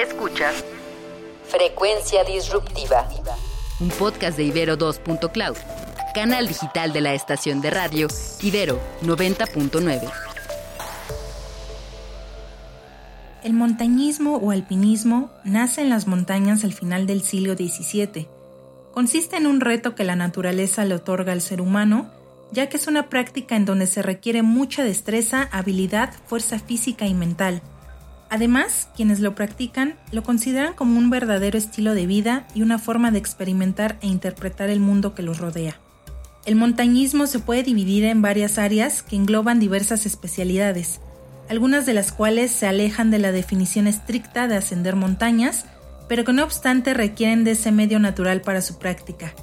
Escuchas Frecuencia Disruptiva, un podcast de Ibero 2.cloud, canal digital de la estación de radio Ibero 90.9. El montañismo o alpinismo nace en las montañas al final del siglo XVII. Consiste en un reto que la naturaleza le otorga al ser humano, ya que es una práctica en donde se requiere mucha destreza, habilidad, fuerza física y mental Además, quienes lo practican lo consideran como un verdadero estilo de vida y una forma de experimentar e interpretar el mundo que los rodea. El montañismo se puede dividir en varias áreas que engloban diversas especialidades, algunas de las cuales se alejan de la definición estricta de ascender montañas, pero que no obstante requieren de ese medio natural para su práctica.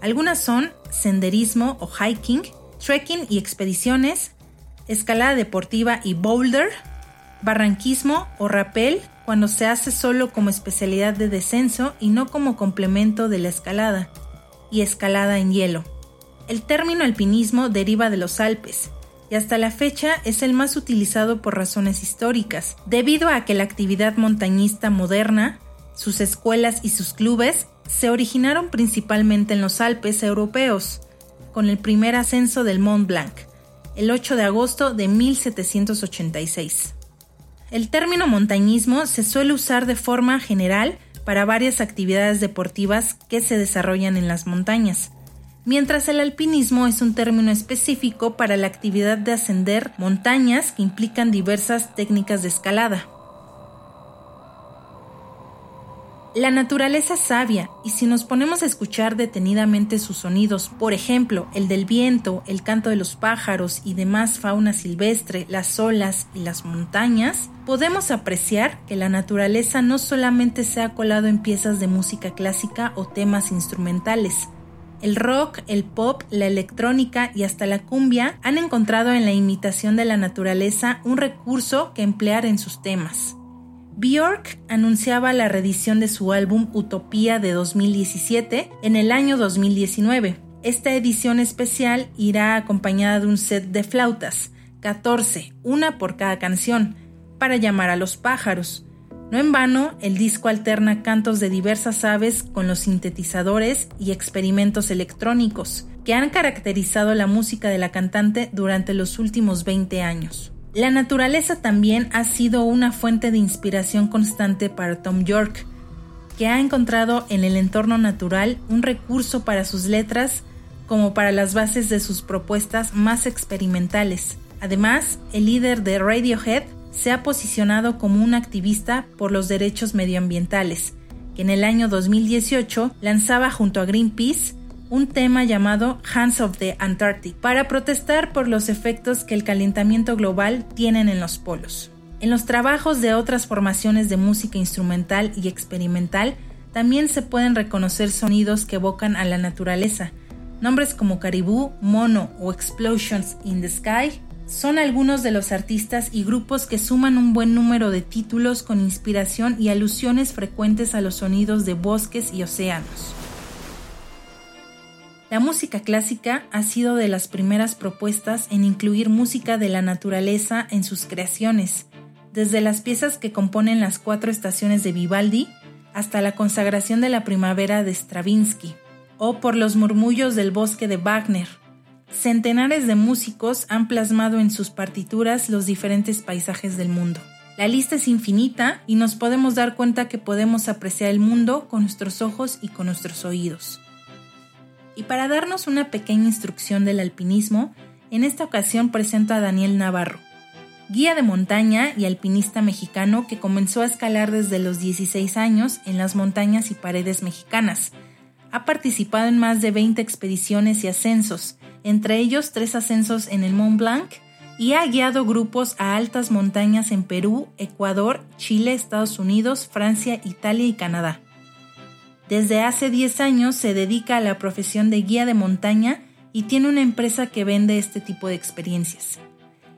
Algunas son senderismo o hiking, trekking y expediciones, escalada deportiva y boulder, barranquismo o rappel cuando se hace solo como especialidad de descenso y no como complemento de la escalada, y escalada en hielo. El término alpinismo deriva de los Alpes, y hasta la fecha es el más utilizado por razones históricas, debido a que la actividad montañista moderna, sus escuelas y sus clubes se originaron principalmente en los Alpes europeos, con el primer ascenso del Mont Blanc, el 8 de agosto de 1786. El término montañismo se suele usar de forma general para varias actividades deportivas que se desarrollan en las montañas, mientras el alpinismo es un término específico para la actividad de ascender montañas que implican diversas técnicas de escalada. La naturaleza es sabia y si nos ponemos a escuchar detenidamente sus sonidos, por ejemplo, el del viento, el canto de los pájaros y demás fauna silvestre, las olas y las montañas, podemos apreciar que la naturaleza no solamente se ha colado en piezas de música clásica o temas instrumentales, el rock, el pop, la electrónica y hasta la cumbia han encontrado en la imitación de la naturaleza un recurso que emplear en sus temas. Björk anunciaba la reedición de su álbum Utopía de 2017 en el año 2019. Esta edición especial irá acompañada de un set de flautas, 14, una por cada canción, para llamar a los pájaros. No en vano, el disco alterna cantos de diversas aves con los sintetizadores y experimentos electrónicos que han caracterizado la música de la cantante durante los últimos 20 años. La naturaleza también ha sido una fuente de inspiración constante para Tom York, que ha encontrado en el entorno natural un recurso para sus letras como para las bases de sus propuestas más experimentales. Además, el líder de Radiohead se ha posicionado como un activista por los derechos medioambientales, que en el año 2018 lanzaba junto a Greenpeace un tema llamado Hands of the Antarctic para protestar por los efectos que el calentamiento global tienen en los polos. En los trabajos de otras formaciones de música instrumental y experimental también se pueden reconocer sonidos que evocan a la naturaleza. Nombres como Caribú, Mono o Explosions in the Sky son algunos de los artistas y grupos que suman un buen número de títulos con inspiración y alusiones frecuentes a los sonidos de bosques y océanos. La música clásica ha sido de las primeras propuestas en incluir música de la naturaleza en sus creaciones, desde las piezas que componen las cuatro estaciones de Vivaldi hasta la consagración de la primavera de Stravinsky, o por los murmullos del bosque de Wagner. Centenares de músicos han plasmado en sus partituras los diferentes paisajes del mundo. La lista es infinita y nos podemos dar cuenta que podemos apreciar el mundo con nuestros ojos y con nuestros oídos. Y para darnos una pequeña instrucción del alpinismo, en esta ocasión presento a Daniel Navarro, guía de montaña y alpinista mexicano que comenzó a escalar desde los 16 años en las montañas y paredes mexicanas. Ha participado en más de 20 expediciones y ascensos, entre ellos tres ascensos en el Mont Blanc, y ha guiado grupos a altas montañas en Perú, Ecuador, Chile, Estados Unidos, Francia, Italia y Canadá. Desde hace 10 años se dedica a la profesión de guía de montaña y tiene una empresa que vende este tipo de experiencias.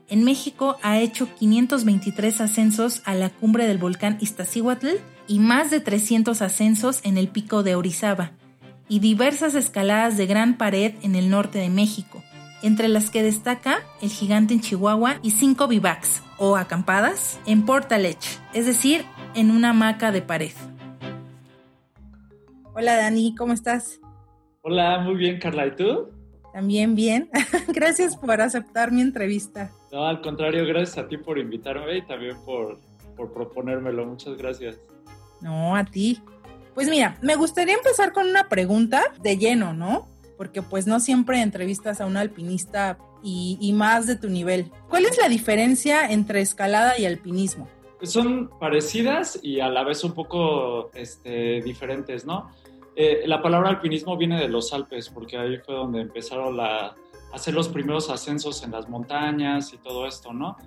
En México ha hecho 523 ascensos a la cumbre del volcán Iztaccíhuatl y más de 300 ascensos en el pico de Orizaba y diversas escaladas de gran pared en el norte de México, entre las que destaca el gigante en Chihuahua y cinco bivacs o acampadas en Portaledge, es decir, en una hamaca de pared. Hola Dani, ¿cómo estás? Hola, muy bien Carla, ¿y tú? También bien. gracias por aceptar mi entrevista. No, al contrario, gracias a ti por invitarme y también por, por proponérmelo. Muchas gracias. No, a ti. Pues mira, me gustaría empezar con una pregunta de lleno, ¿no? Porque pues no siempre entrevistas a un alpinista y, más de tu nivel. ¿Cuál es la diferencia entre escalada y alpinismo? Son parecidas y a la vez un poco este, diferentes, ¿no? Eh, la palabra alpinismo viene de los Alpes, porque ahí fue donde empezaron a hacer los primeros ascensos en las montañas y todo esto, ¿no?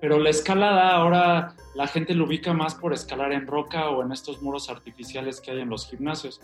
Pero la escalada ahora la gente lo ubica más por escalar en roca o en estos muros artificiales que hay en los gimnasios.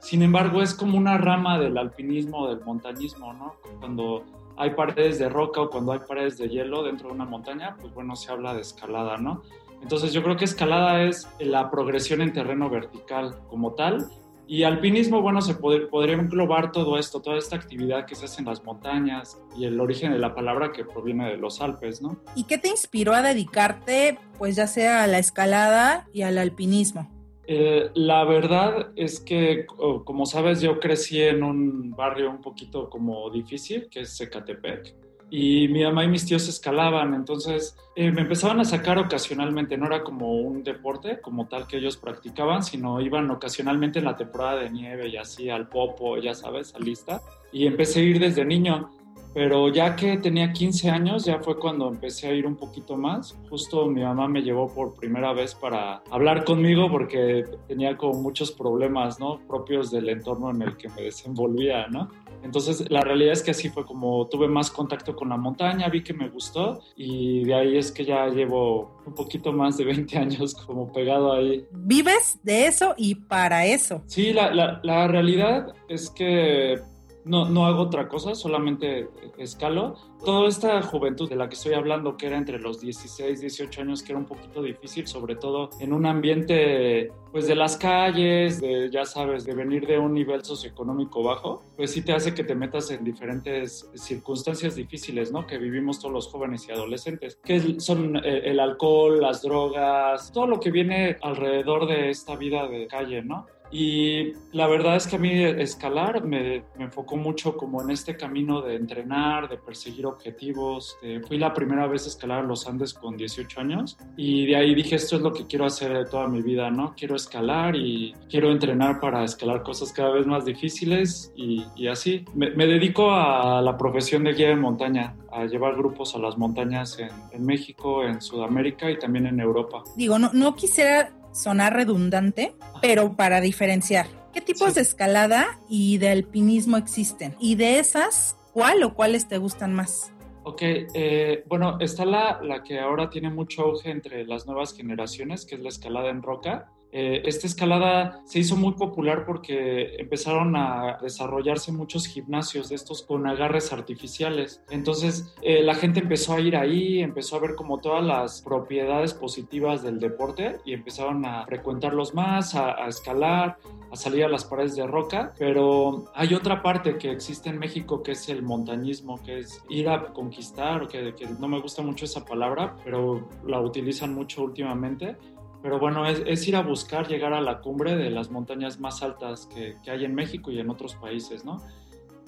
Sin embargo, es como una rama del alpinismo del montañismo, ¿no? Cuando hay paredes de roca o cuando hay paredes de hielo dentro de una montaña, pues bueno, se habla de escalada, ¿no? Entonces yo creo que escalada es la progresión en terreno vertical como tal y alpinismo, bueno, se podría englobar todo esto, toda esta actividad que se hace en las montañas y el origen de la palabra que proviene de los Alpes, ¿no? ¿Y qué te inspiró a dedicarte, pues ya sea a la escalada y al alpinismo? Eh, la verdad es que, como sabes, yo crecí en un barrio un poquito como difícil, que es Ecatepec y mi mamá y mis tíos escalaban, entonces eh, me empezaban a sacar ocasionalmente, no era como un deporte como tal que ellos practicaban, sino iban ocasionalmente en la temporada de nieve y así al popo, ya sabes, al lista, y empecé a ir desde niño, pero ya que tenía 15 años ya fue cuando empecé a ir un poquito más, justo mi mamá me llevó por primera vez para hablar conmigo porque tenía como muchos problemas, ¿no? Propios del entorno en el que me desenvolvía, ¿no? Entonces, la realidad es que así fue como tuve más contacto con la montaña, vi que me gustó y de ahí es que ya llevo un poquito más de 20 años como pegado ahí. ¿Vives de eso y para eso? Sí, la, la, la realidad es que no, no hago otra cosa, solamente escalo. Toda esta juventud de la que estoy hablando, que era entre los 16, 18 años, que era un poquito difícil, sobre todo en un ambiente pues de las calles, de ya sabes, de venir de un nivel socioeconómico bajo, pues sí te hace que te metas en diferentes circunstancias difíciles, ¿no? Que vivimos todos los jóvenes y adolescentes, que son eh, el alcohol, las drogas, todo lo que viene alrededor de esta vida de calle, ¿no? Y la verdad es que a mí escalar me, me, enfocó mucho como en este camino de entrenar, de perseguir objetivos. fui la primera vez a escalar los Andes con 18 años y de ahí dije, esto es lo que quiero hacer de toda mi vida, ¿no? Quiero escalar y quiero entrenar para escalar cosas cada vez más difíciles y, y así. Me, me, dedico a la profesión de guía de montaña, a llevar grupos a las montañas en, en México, en Sudamérica y también en Europa. Digo, no, no quisiera sonar redundante, pero para diferenciar. ¿Qué tipos de escalada y de alpinismo existen? Y de esas, ¿cuál o cuáles te gustan más? Ok, eh, bueno, está la, la que ahora tiene mucho auge entre las nuevas generaciones, que es la escalada en roca. Eh, esta escalada se hizo muy popular porque empezaron a desarrollarse muchos gimnasios de estos con agarres artificiales. Entonces eh, la gente empezó a ir ahí, empezó a ver como todas las propiedades positivas del deporte y empezaron a frecuentarlos más, a, escalar, a salir a las paredes de roca. Pero hay otra parte que existe en México que es el montañismo, que es ir a conquistar, que, que no me gusta mucho esa palabra, pero la utilizan mucho últimamente pero bueno, es, ir a buscar llegar a la cumbre de las montañas más altas que, que, hay en México y en otros países, ¿no?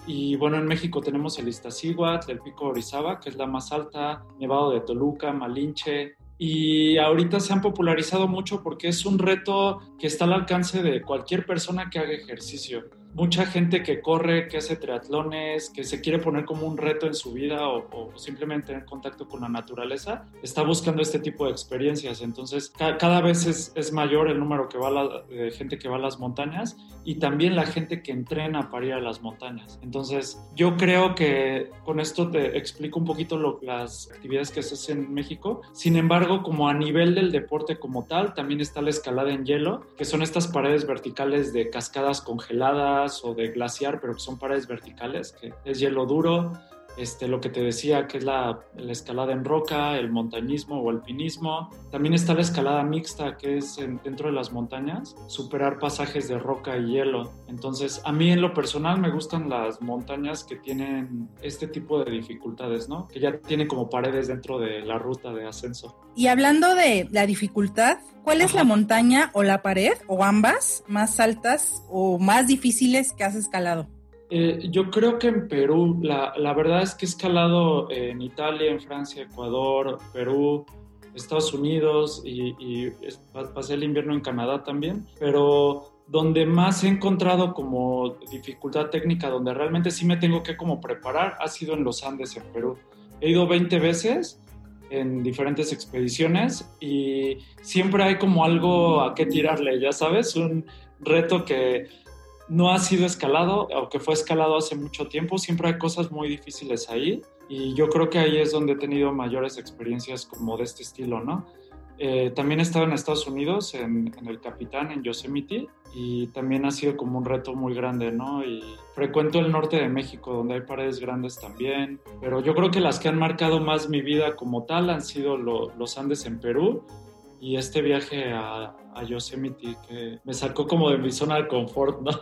Y bueno, en México tenemos el Iztaccíhuatl, el Pico Orizaba, que es la más alta, Nevado de Toluca, Malinche, y ahorita se han popularizado mucho porque es un reto que está al alcance de cualquier persona que haga ejercicio mucha gente que corre, que hace triatlones, que se quiere poner como un reto en su vida o, simplemente tener contacto con la naturaleza, está buscando este tipo de experiencias. Entonces, cada vez es, mayor el número que va de gente que va a las montañas y también la gente que entrena para ir a las montañas. Entonces, yo creo que con esto te explico un poquito las actividades que se hacen en México. Sin embargo, como a nivel del deporte como tal, también está la escalada en hielo, que son estas paredes verticales de cascadas congeladas o de glaciar, pero que son paredes verticales, que es hielo duro. Este, lo que te decía, que es la, la, escalada en roca, el montañismo o alpinismo. También está la escalada mixta, que es dentro de las montañas, superar pasajes de roca y hielo. Entonces, a mí en lo personal me gustan las montañas que tienen este tipo de dificultades, ¿no? Que ya tienen como paredes dentro de la ruta de ascenso. Y hablando de la dificultad, ¿cuál es la montaña o la pared, o ambas, más altas o más difíciles que has escalado? Eh, yo creo que en Perú, la, la, verdad es que he escalado en Italia, en Francia, Ecuador, Perú, Estados Unidos y, y, pasé el invierno en Canadá también, pero donde más he encontrado como dificultad técnica, donde realmente sí me tengo que como preparar, ha sido en los Andes, en Perú. He ido 20 veces en diferentes expediciones y siempre hay como algo a qué tirarle, ya sabes, un reto que no ha sido escalado, aunque fue escalado hace mucho tiempo, siempre hay cosas muy difíciles ahí y yo creo que ahí es donde he tenido mayores experiencias como de este estilo, ¿no? Eh, también he estado en Estados Unidos, en, el Capitán, en Yosemite, y también ha sido como un reto muy grande, ¿no? Y frecuento el norte de México, donde hay paredes grandes también, pero yo creo que las que han marcado más mi vida como tal han sido los Andes en Perú y este viaje a, a Yosemite que me sacó como de mi zona de confort, ¿no?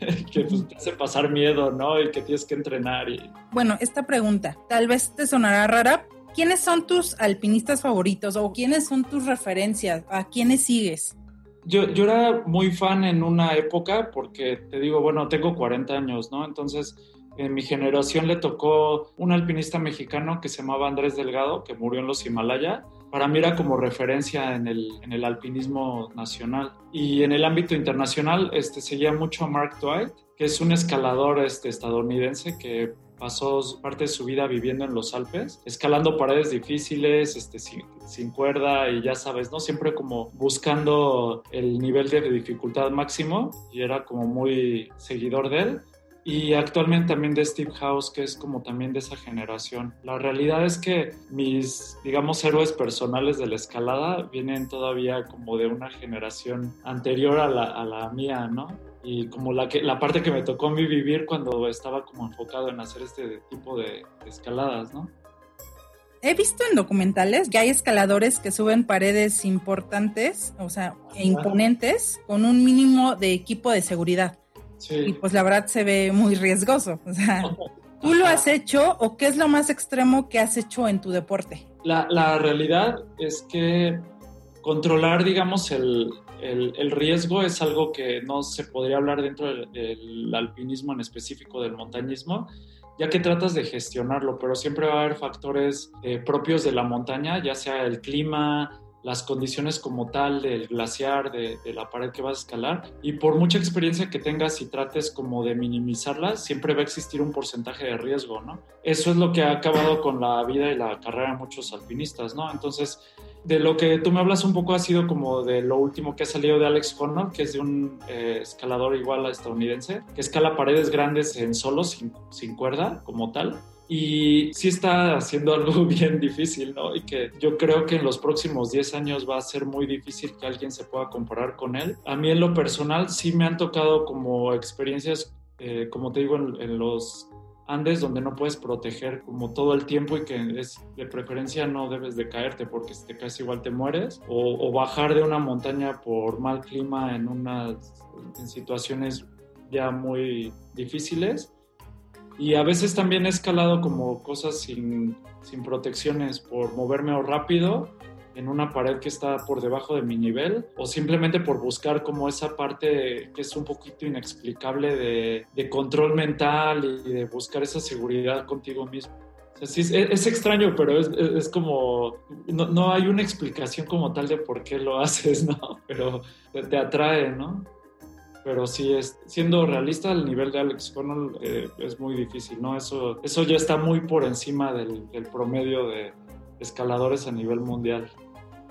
que pues, te hace pasar miedo, ¿no? Y que tienes que entrenar. Y... Bueno, esta pregunta tal vez te sonará rara. ¿Quiénes son tus alpinistas favoritos o quiénes son tus referencias? ¿A quiénes sigues? Yo, yo era muy fan en una época porque te digo, bueno, tengo 40 años, ¿no? Entonces, en mi generación le tocó un alpinista mexicano que se llamaba Andrés Delgado, que murió en los Himalaya para mí era como referencia en el, en el alpinismo nacional. Y en el ámbito internacional este, seguía mucho a Mark Dwight, que es un escalador este, estadounidense que pasó parte de su vida viviendo en los Alpes, escalando paredes difíciles, este, sin, sin, cuerda y ya sabes, ¿no? Siempre como buscando el nivel de dificultad máximo y era como muy seguidor de él y actualmente también de Steve House, que es como también de esa generación. La realidad es que mis, digamos, héroes personales de la escalada vienen todavía como de una generación anterior a la, a la mía, ¿no? Y como la, que, la parte que me tocó a mí vivir cuando estaba como enfocado en hacer este tipo de escaladas, ¿no? He visto en documentales que hay escaladores que suben paredes importantes, o sea, e imponentes, con un mínimo de equipo de seguridad. Y pues la verdad se ve muy riesgoso. O sea, ¿tú lo has hecho o qué es lo más extremo que has hecho en tu deporte? La, la realidad es que controlar, digamos, el, el, el, riesgo es algo que no se podría hablar dentro del, del, alpinismo en específico, del montañismo, ya que tratas de gestionarlo, pero siempre va a haber factores eh, propios de la montaña, ya sea el clima, las condiciones como tal del glaciar, de, la pared que vas a escalar. Y por mucha experiencia que tengas y trates como de minimizarlas, siempre va a existir un porcentaje de riesgo, ¿no? Eso es lo que ha acabado con la vida y la carrera de muchos alpinistas, ¿no? Entonces, de lo que tú me hablas un poco ha sido como de lo último que ha salido de Alex Honnold, que es de un eh, escalador igual a estadounidense, que escala paredes grandes en solo, sin, sin cuerda, como tal y sí está haciendo algo bien difícil, ¿no? Y que yo creo que en los próximos 10 años va a ser muy difícil que alguien se pueda comparar con él. A mí en lo personal sí me han tocado como experiencias, eh, como te digo, en, los Andes donde no puedes proteger como todo el tiempo y que es de preferencia no debes de caerte porque si te caes igual te mueres o, o bajar de una montaña por mal clima en unas en situaciones ya muy difíciles y a veces también he escalado como cosas sin, sin protecciones por moverme rápido en una pared que está por debajo de mi nivel o simplemente por buscar como esa parte que es un poquito inexplicable de, de control mental y de buscar esa seguridad contigo mismo. O sea, sí, es, es, extraño, pero es, es como, no, no, hay una explicación como tal de por qué lo haces, ¿no? Pero te, te atrae, ¿no? Pero sí, es, siendo realista, el nivel de Alex Honnold eh, es muy difícil, ¿no? Eso, eso ya está muy por encima del, del, promedio de escaladores a nivel mundial.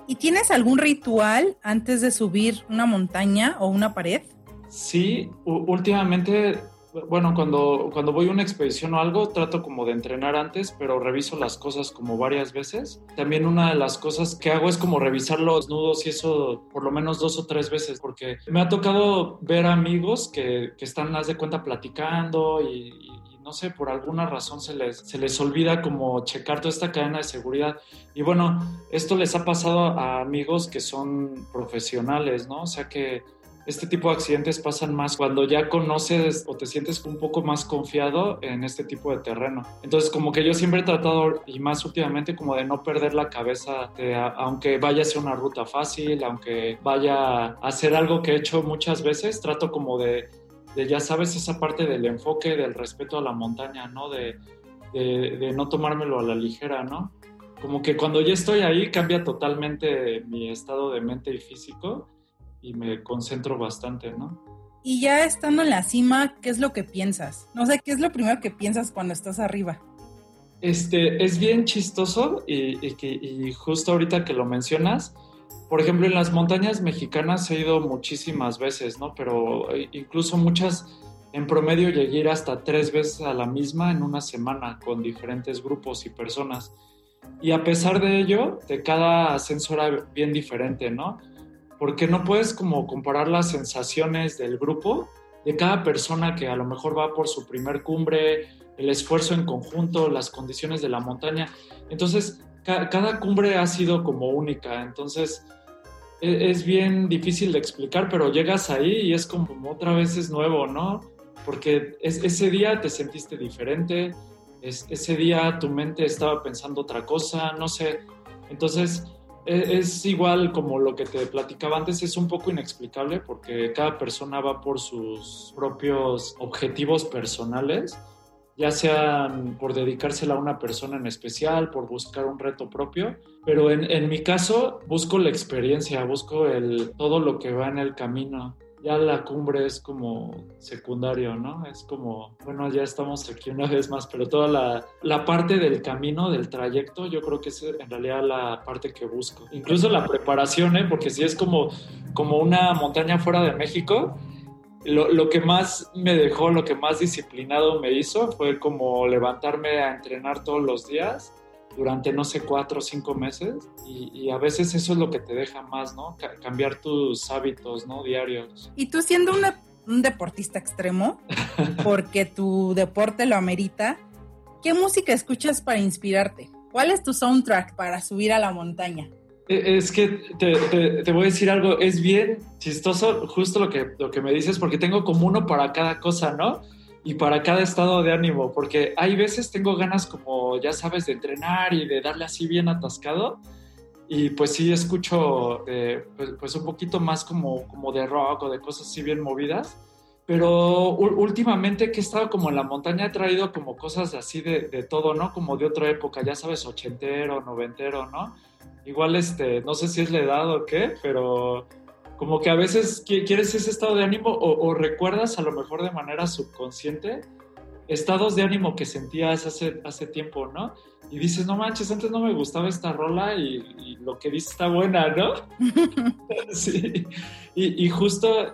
¿Y tienes algún ritual antes de subir una montaña o una pared? Sí, últimamente bueno, cuando, cuando voy a una expedición o algo, trato como de entrenar antes, pero reviso las cosas como varias veces. También una de las cosas que hago es como revisar los nudos y eso por lo menos dos o tres veces, porque me ha tocado ver amigos que, que están, haz de cuenta, platicando y, y no sé, por alguna razón se les, se les olvida como checar toda esta cadena de seguridad. Y bueno, esto les ha pasado a amigos que son profesionales, ¿no? O sea que este tipo de accidentes pasan más cuando ya conoces o te sientes un poco más confiado en este tipo de terreno. Entonces, como que yo siempre he tratado, y más últimamente, como de no perder la cabeza, aunque vaya a ser una ruta fácil, aunque vaya a hacer algo que he hecho muchas veces, trato como de, ya sabes, esa parte del enfoque, del respeto a la montaña, ¿no? De, de no tomármelo a la ligera, ¿no? Como que cuando ya estoy ahí cambia totalmente mi estado de mente y físico y me concentro bastante, ¿no? Y ya estando en la cima, ¿qué es lo que piensas? No sé, ¿qué es lo primero que piensas cuando estás arriba? Este, es bien chistoso y, y, justo ahorita que lo mencionas, por ejemplo, en las montañas mexicanas he ido muchísimas veces, ¿no? Pero eh, incluso muchas, en promedio llegué a ir hasta tres veces a la misma en una semana con diferentes grupos y personas. Y a pesar de ello, de cada ascenso era bien diferente, ¿no? Porque no puedes como comparar las sensaciones del grupo, de cada persona que a lo mejor va por su primer cumbre, el esfuerzo en conjunto, las condiciones de la montaña. Entonces, cada cumbre ha sido como única, entonces e, es bien difícil de explicar, pero llegas ahí y es como otra vez es nuevo, ¿no? Porque ese día te sentiste diferente, ese día tu mente estaba pensando otra cosa, no sé. Entonces, es igual como lo que te platicaba antes, es un poco inexplicable porque cada persona va por sus propios objetivos personales, ya sean por dedicársela a una persona en especial, por buscar un reto propio, pero en, en mi caso busco la experiencia, busco el, todo lo que va en el camino ya la cumbre es como secundario, ¿no? Es como, bueno, ya estamos aquí una vez más, pero toda la, la, parte del camino, del trayecto, yo creo que es en realidad la parte que busco. Incluso la preparación, ¿eh? Porque si es como, como una montaña fuera de México, lo, lo, que más me dejó, lo que más disciplinado me hizo fue como levantarme a entrenar todos los días durante, no sé, cuatro o cinco meses y, a veces eso es lo que te deja más, ¿no? cambiar tus hábitos, ¿no? Diarios. Y tú siendo un deportista extremo, porque tu deporte lo amerita, ¿qué música escuchas para inspirarte? ¿Cuál es tu soundtrack para subir a la montaña? E, es que te, te, voy a decir algo, es bien chistoso justo lo que, lo que me dices, porque tengo como uno para cada cosa, ¿no? Y para cada estado de ánimo, porque hay veces tengo ganas como, ya sabes, de entrenar y de darle así bien atascado, y pues sí escucho eh, pues, pues, un poquito más como, como de rock o de cosas así bien movidas, pero últimamente que he estado como en la montaña he traído como cosas así de, de, todo, ¿no? Como de otra época, ya sabes, ochentero, noventero, ¿no? Igual, este, no sé si es la edad o qué, pero como que a veces quieres ese estado de ánimo o, recuerdas a lo mejor de manera subconsciente estados de ánimo que sentías hace, hace tiempo, ¿no? Y dices, no manches, antes no me gustaba esta rola y, lo que dice está buena, ¿no? sí. Y, justo,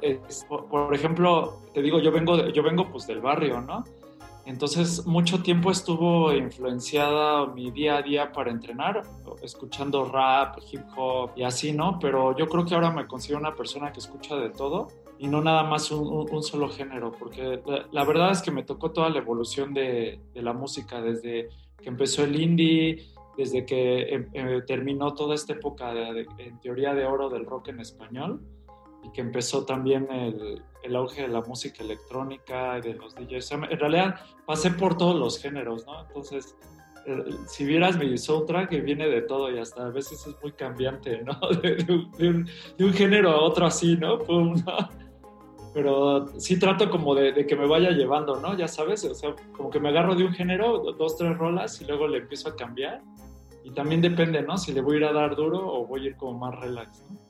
por, ejemplo, te digo, yo vengo, yo vengo pues del barrio, ¿no? Entonces, mucho tiempo estuvo influenciada mi día a día para entrenar, escuchando rap, hip hop y así, ¿no? Pero yo creo que ahora me considero una persona que escucha de todo y no nada más un, solo género, porque la, verdad es que me tocó toda la evolución de, la música, desde que empezó el indie, desde que em, eh, terminó toda esta época de, en teoría de oro del rock en español y que empezó también el, el auge de la música electrónica y de los DJs. En realidad pasé por todos los géneros, ¿no? Entonces, eh, si vieras mi soundtrack, que viene de todo y hasta a veces es muy cambiante, ¿no? De, un, género a otro así, ¿no? Pero sí trato como de, que me vaya llevando, ¿no? Ya sabes, o sea, como que me agarro de un género, dos, tres rolas y luego le empiezo a cambiar. Y también depende, ¿no? Si le voy a ir a dar duro o voy a ir como más relax, ¿no?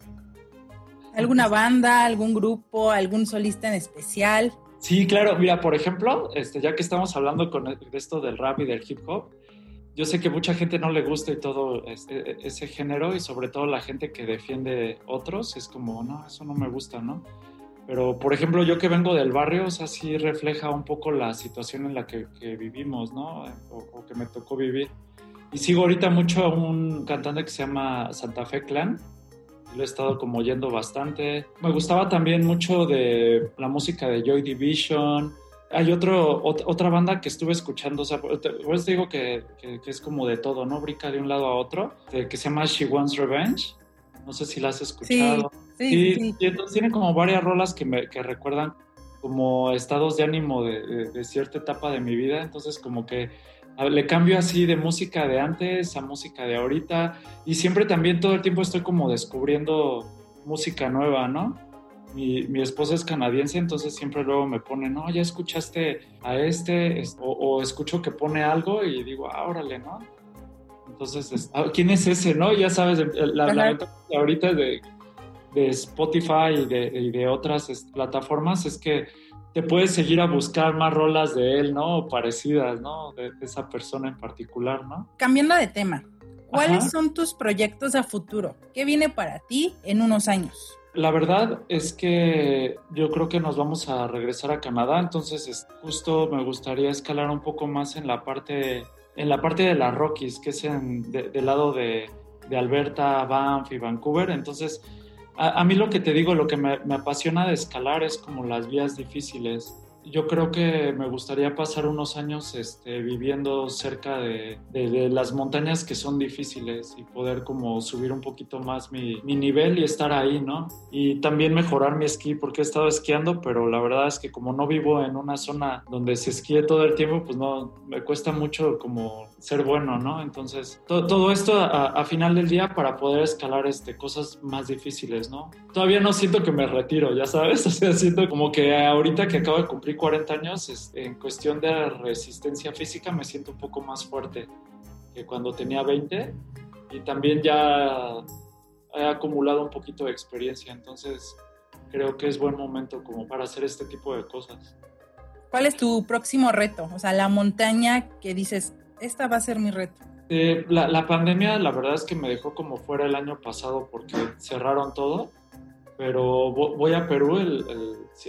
¿Alguna banda, algún grupo, algún solista en especial? Sí, claro. Mira, por ejemplo, este, ya que estamos hablando con esto del rap y del hip hop, yo sé que mucha gente no le gusta y todo este, ese género y sobre todo la gente que defiende otros es como, no, eso no me gusta, ¿no? Pero, por ejemplo, yo que vengo del barrio, o sea, sí refleja un poco la situación en la que, vivimos, ¿no? O, o, que me tocó vivir. Y sigo ahorita mucho a un cantante que se llama Santa Fe Clan, lo he estado como oyendo bastante. Me gustaba también mucho de la música de Joy Division, Hay otro, otra banda que estuve escuchando, o sea, pues te digo que, que, es como de todo, ¿no? Brinca de un lado a otro, que se llama She Wants Revenge. No sé si la has escuchado. Sí, sí, Y entonces tiene como varias rolas que me que recuerdan como estados de ánimo de, de, cierta etapa de mi vida. Entonces como que le cambio así de música de antes a música de ahorita. Y siempre también todo el tiempo estoy como descubriendo música nueva, ¿no? mi, mi, esposa es canadiense, entonces siempre luego me pone, no, ya escuchaste a este, o, escucho que pone algo y digo, ah, órale, ¿no? Entonces, ah, ¿quién es ese, no? Ya sabes, la, la ahorita de, de Spotify y de, y de otras plataformas es que te puedes seguir a buscar más rolas de él, ¿no? O parecidas, ¿no? De, esa persona en particular, ¿no? Cambiando de tema, ¿cuáles son tus proyectos a futuro? ¿Qué viene para ti en unos años? La verdad es que yo creo que nos vamos a regresar a Canadá, entonces justo me gustaría escalar un poco más en la parte, en la parte de las Rockies, que es en, del lado de, de, Alberta, Banff y Vancouver. Entonces, a, mí lo que te digo, lo que me, me apasiona de escalar es como las vías difíciles yo creo que me gustaría pasar unos años este, viviendo cerca de, las montañas que son difíciles y poder como subir un poquito más mi, nivel y estar ahí, ¿no? Y también mejorar mi esquí porque he estado esquiando, pero la verdad es que como no vivo en una zona donde se esquíe todo el tiempo, pues no, me cuesta mucho como ser bueno, ¿no? Entonces, todo esto a, final del día para poder escalar este, cosas más difíciles, ¿no? Todavía no siento que me retiro, ya sabes, o sea, siento como que ahorita que acabo de cumplir 40 años, en cuestión de resistencia física me siento un poco más fuerte que cuando tenía 20 y también ya he acumulado un poquito de experiencia, entonces creo que es buen momento como para hacer este tipo de cosas. ¿Cuál es tu próximo reto? O sea, la montaña que dices, esta va a ser mi reto. Eh, la, la, pandemia, la verdad es que me dejó como fuera el año pasado porque cerraron todo, pero voy a Perú el,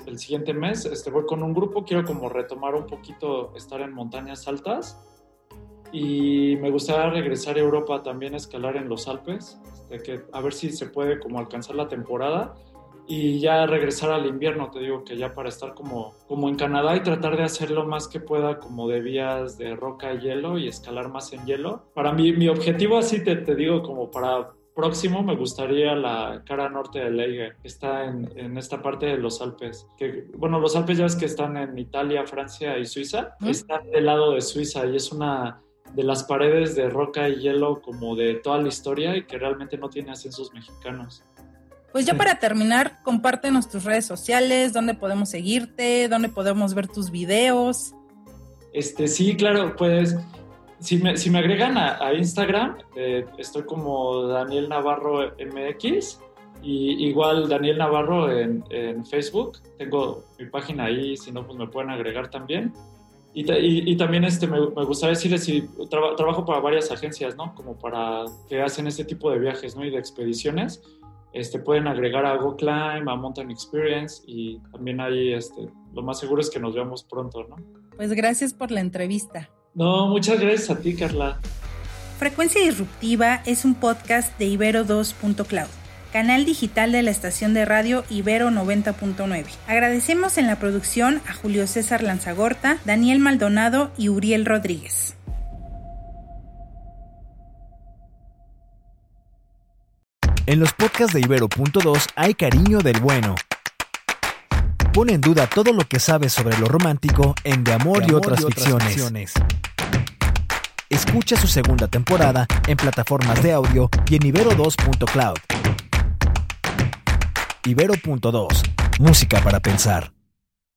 el, siguiente mes, este, voy con un grupo, quiero como retomar un poquito, estar en montañas altas. Y me gustaría regresar a Europa también a escalar en los Alpes, este, que, a ver si se puede como alcanzar la temporada. Y ya regresar al invierno, te digo que ya para estar como, como en Canadá y tratar de hacer lo más que pueda como de vías de roca y hielo y escalar más en hielo. Para mí, mi objetivo así te, te digo como para próximo me gustaría la cara norte de Leiga, que está en, en, esta parte de los Alpes. Que, bueno, los Alpes ya ves que están en Italia, Francia y Suiza. Están del lado de Suiza y es una de las paredes de roca y hielo como de toda la historia y que realmente no tiene ascensos mexicanos. Pues ya para terminar, compártenos tus redes sociales, dónde podemos seguirte, dónde podemos ver tus videos. Este, sí, claro, pues si me, si me agregan a, Instagram, eh, estoy como Daniel Navarro MX y igual Daniel Navarro en, Facebook. Tengo mi página ahí, si no, pues me pueden agregar también. Y, y, también este, me, me, gustaría decirles si trabajo para varias agencias, ¿no? Como para que hacen este tipo de viajes, ¿no? Y de expediciones este, pueden agregar a GoClimb, a Mountain Experience y también ahí este, lo más seguro es que nos veamos pronto, ¿no? Pues gracias por la entrevista. No, muchas gracias a ti, Carla. Frecuencia Disruptiva es un podcast de Ibero2.cloud, canal digital de la estación de radio Ibero 90.9. Agradecemos en la producción a Julio César Lanzagorta, Daniel Maldonado y Uriel Rodríguez. En los podcasts de Ibero.2 hay cariño del bueno. Pone en duda todo lo que sabes sobre lo romántico en De Amor, y, otras ficciones. Escucha su segunda temporada en plataformas de audio y en ibero2.cloud. Ibero.2, música para pensar.